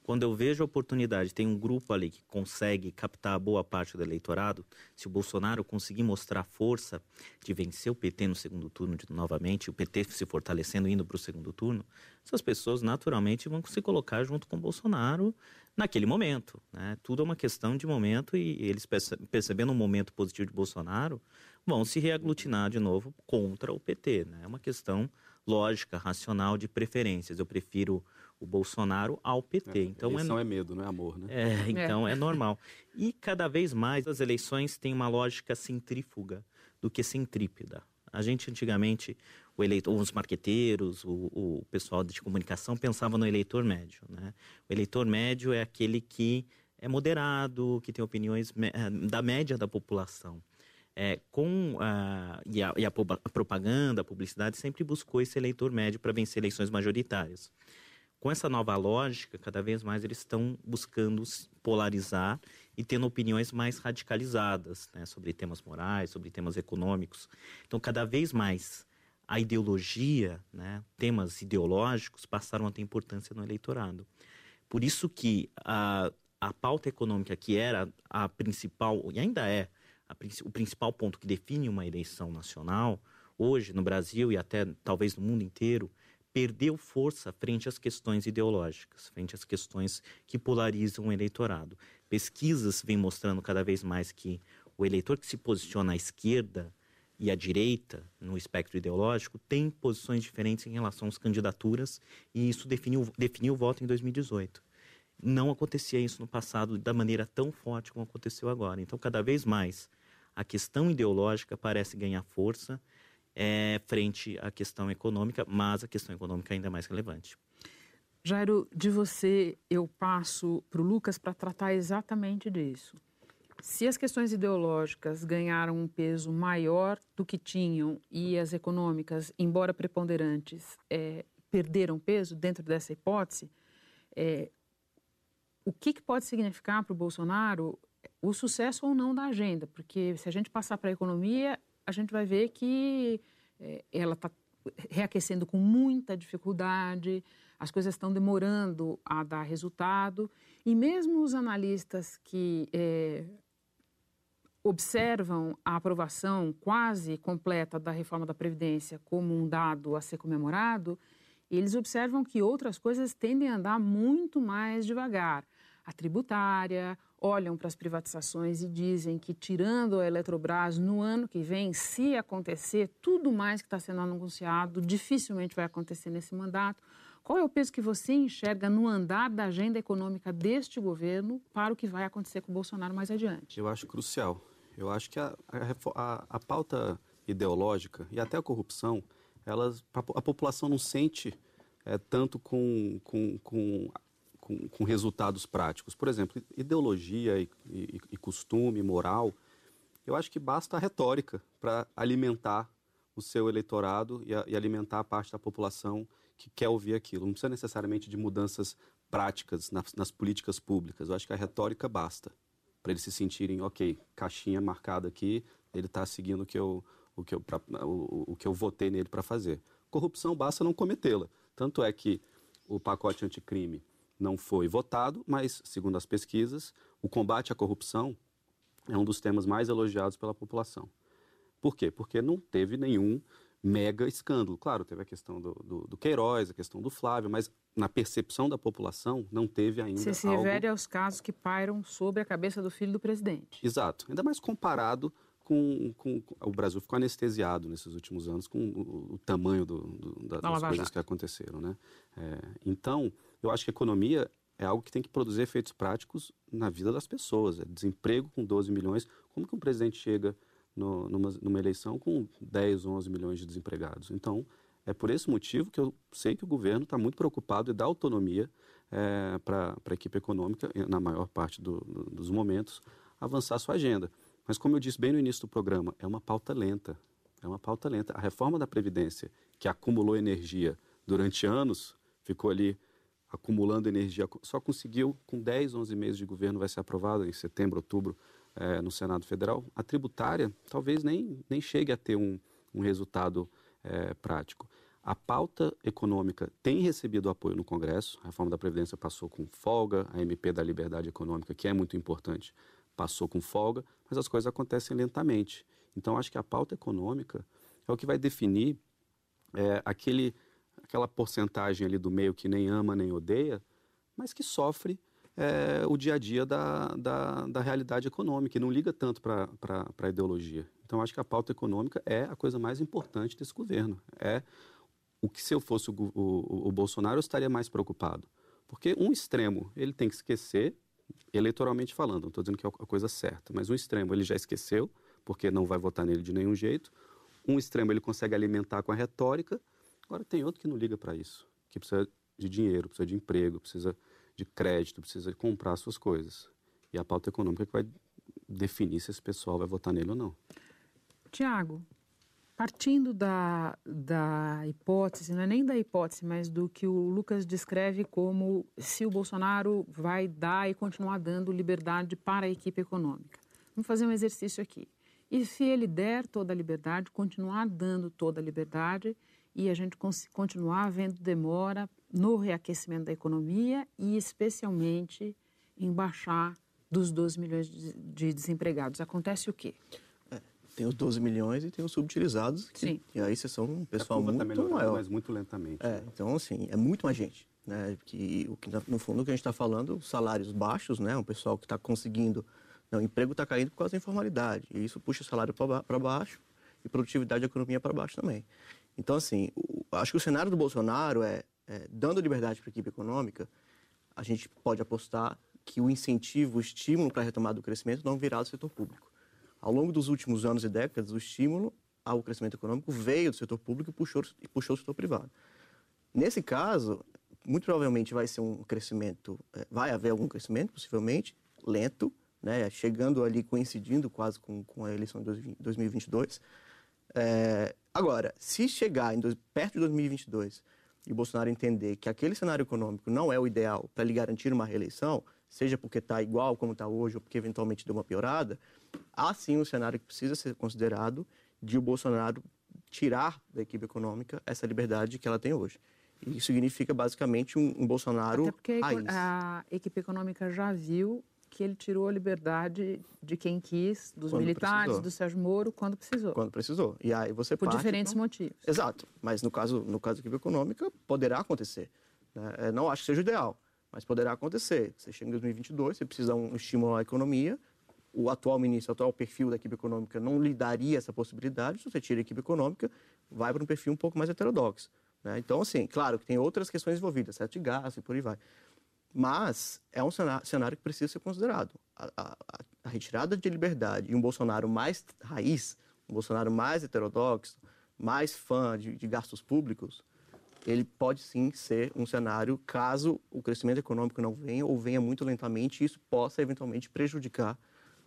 Quando eu vejo a oportunidade, tem um grupo ali que consegue captar boa parte do eleitorado, se o Bolsonaro conseguir mostrar força de vencer o PT no segundo turno de, novamente, o PT se fortalecendo indo para o segundo turno, essas pessoas naturalmente vão se colocar junto com o Bolsonaro naquele momento. Né? Tudo é uma questão de momento e eles percebendo um momento positivo de Bolsonaro, vão se reaglutinar de novo contra o PT. Né? É uma questão lógica, racional de preferências. Eu prefiro o Bolsonaro ao PT. É, então eleição é... é medo, não é amor, né? É, então é. é normal. E cada vez mais as eleições têm uma lógica centrífuga do que centrípeda. A gente antigamente, o eleitor, os marqueteiros, o, o pessoal de comunicação pensava no eleitor médio, né? O eleitor médio é aquele que é moderado, que tem opiniões da média da população é, com a, e, a, e a, a, propaganda, a publicidade sempre buscou esse eleitor médio para vencer eleições majoritárias. Com essa nova lógica, cada vez mais eles estão buscando polarizar e tendo opiniões mais radicalizadas né, sobre temas morais, sobre temas econômicos. Então, cada vez mais a ideologia, né, temas ideológicos passaram a ter importância no eleitorado. Por isso que a, a pauta econômica, que era a principal, e ainda é, a, o principal ponto que define uma eleição nacional, hoje no Brasil e até talvez no mundo inteiro, perdeu força frente às questões ideológicas, frente às questões que polarizam o eleitorado. Pesquisas vêm mostrando cada vez mais que o eleitor que se posiciona à esquerda e à direita no espectro ideológico tem posições diferentes em relação às candidaturas e isso definiu, definiu o voto em 2018. Não acontecia isso no passado da maneira tão forte como aconteceu agora. Então, cada vez mais a questão ideológica parece ganhar força é, frente à questão econômica, mas a questão econômica ainda é mais relevante. Jairo, de você eu passo para o Lucas para tratar exatamente disso. Se as questões ideológicas ganharam um peso maior do que tinham e as econômicas, embora preponderantes, é, perderam peso dentro dessa hipótese, é, o que, que pode significar para o Bolsonaro o sucesso ou não da agenda, porque se a gente passar para a economia, a gente vai ver que é, ela está reaquecendo com muita dificuldade, as coisas estão demorando a dar resultado, e mesmo os analistas que é, observam a aprovação quase completa da reforma da Previdência como um dado a ser comemorado, eles observam que outras coisas tendem a andar muito mais devagar. A tributária, olham para as privatizações e dizem que, tirando a Eletrobras no ano que vem, se acontecer, tudo mais que está sendo anunciado dificilmente vai acontecer nesse mandato. Qual é o peso que você enxerga no andar da agenda econômica deste governo para o que vai acontecer com o Bolsonaro mais adiante? Eu acho crucial. Eu acho que a, a, a pauta ideológica e até a corrupção, elas, a, população não sente é, tanto com, com, com com, com resultados práticos. Por exemplo, ideologia e, e, e costume, moral, eu acho que basta a retórica para alimentar o seu eleitorado e, a, e, alimentar a parte da população que quer ouvir aquilo. Não precisa necessariamente de mudanças práticas nas, nas políticas públicas. Eu acho que a retórica basta para eles se sentirem, ok, caixinha marcada aqui, ele está seguindo o que eu, o que eu, pra, o, o que eu votei nele para fazer. Corrupção basta não cometê-la. Tanto é que o pacote anticrime não foi votado, mas, segundo as pesquisas, o combate à corrupção é um dos temas mais elogiados pela população. Por quê? Porque não teve nenhum mega escândalo. Claro, teve a questão do, do, do Queiroz, a questão do Flávio, mas na percepção da população não teve ainda. Você se algo... refere aos casos que pairam sobre a cabeça do filho do presidente. Exato. Ainda mais comparado com, com, o Brasil ficou anestesiado nesses últimos anos com o, o tamanho do, do, da, das coisas que aconteceram, né? É, então, eu acho que economia é algo que tem que produzir efeitos práticos na vida das pessoas. É desemprego com 12 milhões. Como que um presidente chega no, numa, numa eleição com 10, 11 milhões de desempregados? Então, é por esse motivo que eu sei que o governo está muito preocupado em dar autonomia é, para a equipe econômica, na maior parte do, dos momentos, avançar sua agenda. Mas, como eu disse bem no início do programa, é uma pauta lenta. É uma pauta lenta. A reforma da Previdência, que acumulou energia durante anos, ficou ali acumulando energia, só conseguiu, com 10, 11 meses de governo, vai ser aprovada em setembro, outubro, é, no Senado Federal. A tributária talvez nem, nem chegue a ter um, um resultado é, prático. A pauta econômica tem recebido apoio no Congresso. A reforma da Previdência passou com folga, a MP da Liberdade Econômica, que é muito importante, passou com folga, mas as coisas acontecem lentamente. Então, acho que a pauta econômica é o que vai definir é, aquele, aquela porcentagem ali do meio que nem ama nem odeia, mas que sofre é, o dia a dia da, da, da realidade econômica e não liga tanto para a ideologia. Então, acho que a pauta econômica é a coisa mais importante desse governo. É o que, se eu fosse o, o, o Bolsonaro, eu estaria mais preocupado. Porque um extremo, ele tem que esquecer eleitoralmente falando, não estou dizendo que é a coisa certa, mas um extremo ele já esqueceu, porque não vai votar nele de nenhum jeito. Um extremo ele consegue alimentar com a retórica. Agora tem outro que não liga para isso, que precisa de dinheiro, precisa de emprego, precisa de crédito, precisa comprar suas coisas. E a pauta econômica que vai definir se esse pessoal vai votar nele ou não. Tiago, partindo da, da hipótese, não é nem da hipótese, mas do que o Lucas descreve como se o Bolsonaro vai dar e continuar dando liberdade para a equipe econômica. Vamos fazer um exercício aqui. E se ele der toda a liberdade, continuar dando toda a liberdade e a gente continuar vendo demora no reaquecimento da economia e especialmente em baixar dos 12 milhões de desempregados, acontece o quê? tem os 12 milhões e tem os subutilizados. Que, Sim. E aí vocês são um pessoal tá muito tá maior. Mas muito lentamente. É, então, assim, é muito mais gente. Né? Que, o que, no fundo, o que a gente está falando, salários baixos, né? Um pessoal que está conseguindo... Não, o emprego está caindo por causa da informalidade. E isso puxa o salário para baixo e produtividade da economia para baixo também. Então, assim, acho que o cenário do Bolsonaro é, é dando liberdade para a equipe econômica, a gente pode apostar que o incentivo, o estímulo para a retomada do crescimento não virá do setor público. Ao longo dos últimos anos e décadas, o estímulo ao crescimento econômico veio do setor público e puxou, e puxou o setor privado. Nesse caso, muito provavelmente vai ser um crescimento, é, vai haver algum crescimento, possivelmente, lento, né, chegando ali, coincidindo quase com, com a eleição de 2022. É, agora, se chegar em, perto de 2022 e o Bolsonaro entender que aquele cenário econômico não é o ideal para lhe garantir uma reeleição, seja porque está igual como está hoje ou porque eventualmente deu uma piorada, há sim um cenário que precisa ser considerado de o Bolsonaro tirar da equipe econômica essa liberdade que ela tem hoje. E isso significa basicamente um, um Bolsonaro Até porque raiz. a equipe econômica já viu que ele tirou a liberdade de quem quis, dos Quando militares, precisou. do Sérgio Moro, quando precisou. Quando precisou. E aí você Por parte, diferentes então... motivos. Exato. Mas no caso, no caso da equipe econômica, poderá acontecer. Né? É, não acho que seja o ideal, mas poderá acontecer. Você chega em 2022, você precisa um estímulo à economia, o atual ministro, o atual perfil da equipe econômica não lhe daria essa possibilidade, se você tira a equipe econômica, vai para um perfil um pouco mais heterodoxo. Né? Então, assim, claro que tem outras questões envolvidas, certo de gasto e por aí vai. Mas é um cenário, que precisa ser considerado. A, a, a, retirada de liberdade e um Bolsonaro mais raiz, um Bolsonaro mais heterodoxo, mais fã de, de gastos públicos, ele pode sim ser um cenário caso o crescimento econômico não venha ou venha muito lentamente, isso possa eventualmente prejudicar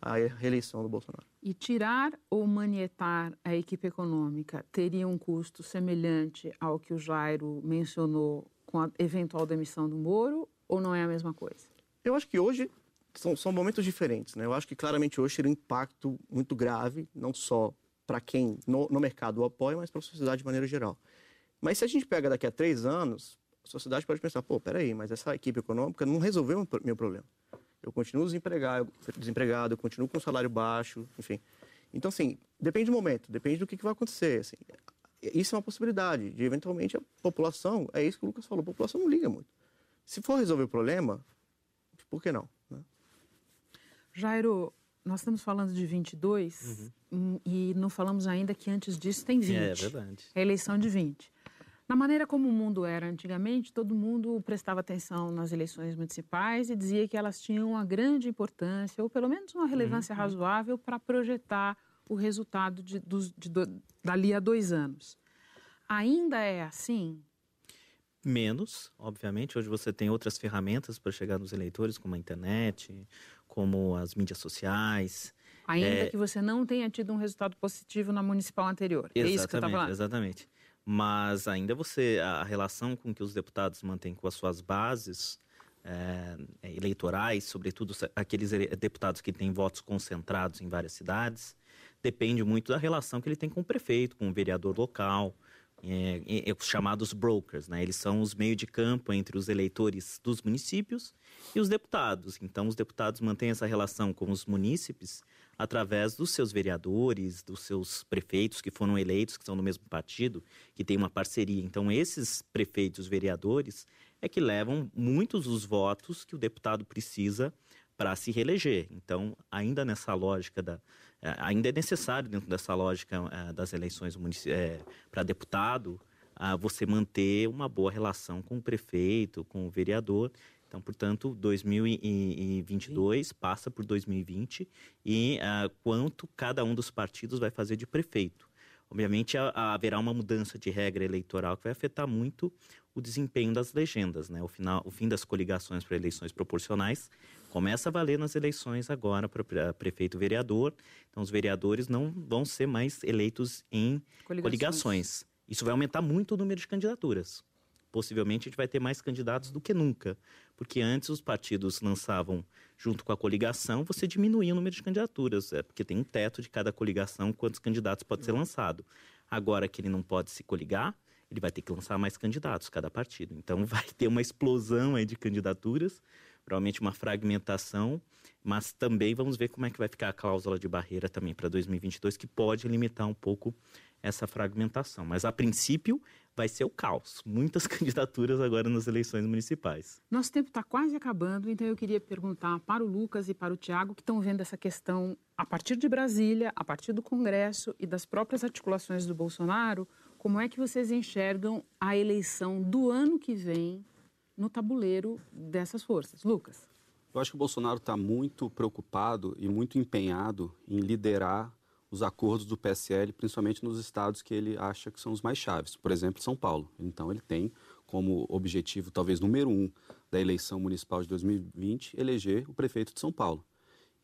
a reeleição do Bolsonaro. E tirar ou manietar a equipe econômica teria um custo semelhante ao que o Jairo mencionou com a eventual demissão do Moro ou não é a mesma coisa? Eu acho que hoje são, são momentos diferentes. Né? Eu acho que claramente hoje teria um impacto muito grave, não só para quem no, no, mercado o apoia, mas para a sociedade de maneira geral. Mas se a gente pega daqui a três anos, a sociedade pode pensar, pô, peraí, mas essa equipe econômica não resolveu o meu problema. Eu continuo desempregado, desempregado, eu continuo com salário baixo, enfim. Então, assim, depende do momento, depende do que, que vai acontecer. Assim. Isso é uma possibilidade de, eventualmente, a população, é isso que o Lucas falou, a população não liga muito. Se for resolver o problema, por que não? Né? Jairo, nós estamos falando de 22 uhum. e não falamos ainda que antes disso tem 20. É, é verdade. É eleição de 20. Na maneira como o mundo era antigamente, todo mundo prestava atenção nas eleições municipais e dizia que elas tinham uma grande importância, ou pelo menos uma relevância uhum. razoável, para projetar o resultado de, de, de, dali a dois anos. Ainda é assim? Menos, obviamente. Hoje você tem outras ferramentas para chegar nos eleitores, como a internet, como as mídias sociais. Ainda é... que você não tenha tido um resultado positivo na municipal anterior. Exatamente, é isso que você está falando? Exatamente mas ainda você a relação com que os deputados mantêm com as suas bases é, eleitorais, sobretudo aqueles deputados que têm votos concentrados em várias cidades, depende muito da relação que ele tem com o prefeito, com o vereador local, é, é, os chamados brokers, né? Eles são os meio de campo entre os eleitores dos municípios e os deputados. Então, os deputados mantêm essa relação com os munícipes através dos seus vereadores, dos seus prefeitos que foram eleitos, que são do mesmo partido, que tem uma parceria. Então, esses prefeitos, vereadores, é que levam muitos dos votos que o deputado precisa para se reeleger. Então, ainda nessa lógica da, ainda é necessário dentro dessa lógica é, das eleições é, para deputado, você manter uma boa relação com o prefeito, com o vereador então, portanto, 2022 Sim. passa por 2020 e quanto cada um dos partidos vai fazer de prefeito. Obviamente, haverá uma mudança de regra eleitoral que vai afetar muito o desempenho das legendas. Né? O, final, o fim das coligações para eleições proporcionais começa a valer nas eleições agora para prefeito vereador. Então, os vereadores não vão ser mais eleitos em coligações. coligações. Isso vai aumentar muito o número de candidaturas possivelmente a gente vai ter mais candidatos do que nunca. Porque antes os partidos lançavam, junto com a coligação, você diminuía o número de candidaturas, é, porque tem um teto de cada coligação, quantos candidatos pode ser lançado. Agora que ele não pode se coligar, ele vai ter que lançar mais candidatos, cada partido. Então *laughs* vai ter uma explosão aí de candidaturas, provavelmente uma fragmentação, mas também vamos ver como é que vai ficar a cláusula de barreira também para 2022, que pode limitar um pouco essa fragmentação. Mas a princípio vai ser o caos. Muitas *laughs* candidaturas agora nas eleições municipais. Nosso tempo está quase acabando, então eu queria perguntar para o Lucas e para o Tiago, que estão vendo essa questão a partir de Brasília, a partir do Congresso e das próprias articulações do Bolsonaro, como é que vocês enxergam a eleição do ano que vem no tabuleiro dessas forças? Lucas. Eu acho que o Bolsonaro está muito preocupado e muito empenhado em liderar os acordos do PSL, principalmente nos estados que ele acha que são os mais chaves, por exemplo, São Paulo. Então, ele tem como objetivo, talvez número um, da eleição municipal de 2020, eleger o prefeito de São Paulo.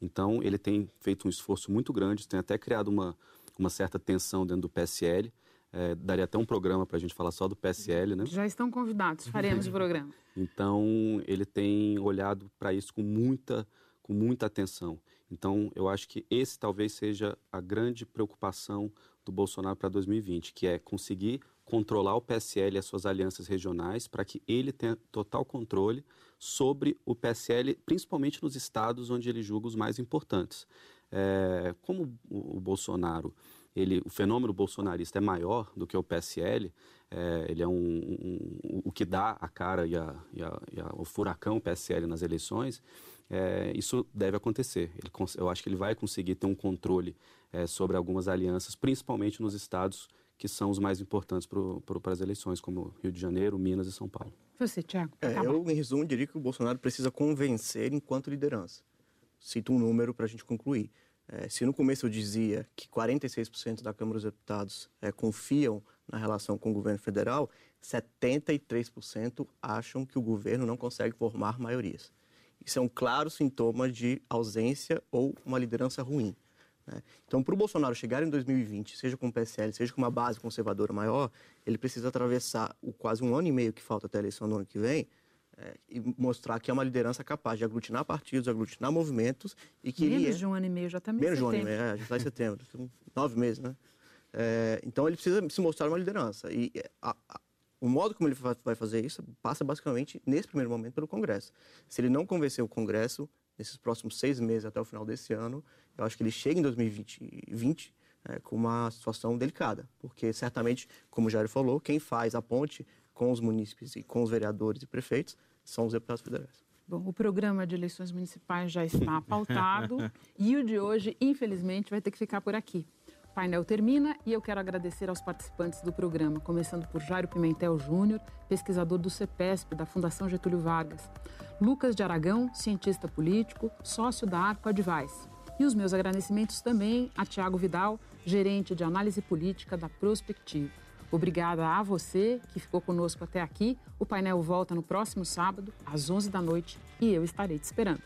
Então, ele tem feito um esforço muito grande, tem até criado uma, uma certa tensão dentro do PSL. É, daria até um programa para a gente falar só do PSL, né? Já estão convidados, faremos o programa. *laughs* Então, ele tem olhado para isso com muita, com muita atenção. Então, eu acho que esse talvez seja a grande preocupação do Bolsonaro para 2020, que é conseguir controlar o PSL e as suas alianças regionais para que ele tenha total controle sobre o PSL, principalmente nos estados onde ele julga os mais importantes. É, como o, o Bolsonaro ele, o fenômeno bolsonarista é maior do que o PSL, é, ele é um, um, o que dá a cara e, a, e, a, e a, o furacão PSL nas eleições, é, isso deve acontecer. Ele, eu acho que ele vai conseguir ter um controle é, sobre algumas alianças, principalmente nos estados que são os mais importantes para as eleições, como Rio de Janeiro, Minas e São Paulo. Você, Tiago? É, eu, em resumo, diria que o Bolsonaro precisa convencer enquanto liderança. Cito um número para a gente concluir. É, se no começo eu dizia que 46% da Câmara dos Deputados é, confiam na relação com o governo federal, 73% acham que o governo não consegue formar maiorias. Isso é um claro sintoma de ausência ou uma liderança ruim. Né? Então, para o Bolsonaro chegar em 2020, seja com o PSL, seja com uma base conservadora maior, ele precisa atravessar o quase um ano e meio que falta até a eleição do ano que vem é, e mostrar que é uma liderança capaz de aglutinar partidos, aglutinar movimentos e que Menos é... de um ano e meio, já também Menos de um ano e meio, é, gente está em setembro, *laughs* nove meses, né? É, então ele precisa se mostrar uma liderança. E a, a, o modo como ele vai fazer isso passa basicamente, nesse primeiro momento, pelo Congresso. Se ele não convencer o Congresso, nesses próximos seis meses até o final desse ano, eu acho que ele chega em 2020 é, com uma situação delicada, porque certamente, como o Jair falou, quem faz a ponte com os munícipes e com os vereadores e prefeitos são os deputados federais. Bom, o programa de eleições municipais já está *laughs* pautado e o de hoje, infelizmente, vai ter que ficar por aqui. O painel termina e eu quero agradecer aos participantes do programa, começando por Jairo Pimentel Júnior, pesquisador do CEPESP, da Fundação Getúlio Vargas, Lucas de Aragão, cientista político, sócio da Arco Advice. E os meus agradecimentos também a Tiago Vidal, gerente de análise política da Prospectiva. Obrigada a você que ficou conosco até aqui. O painel volta no próximo sábado, às 11 da noite, e eu estarei te esperando.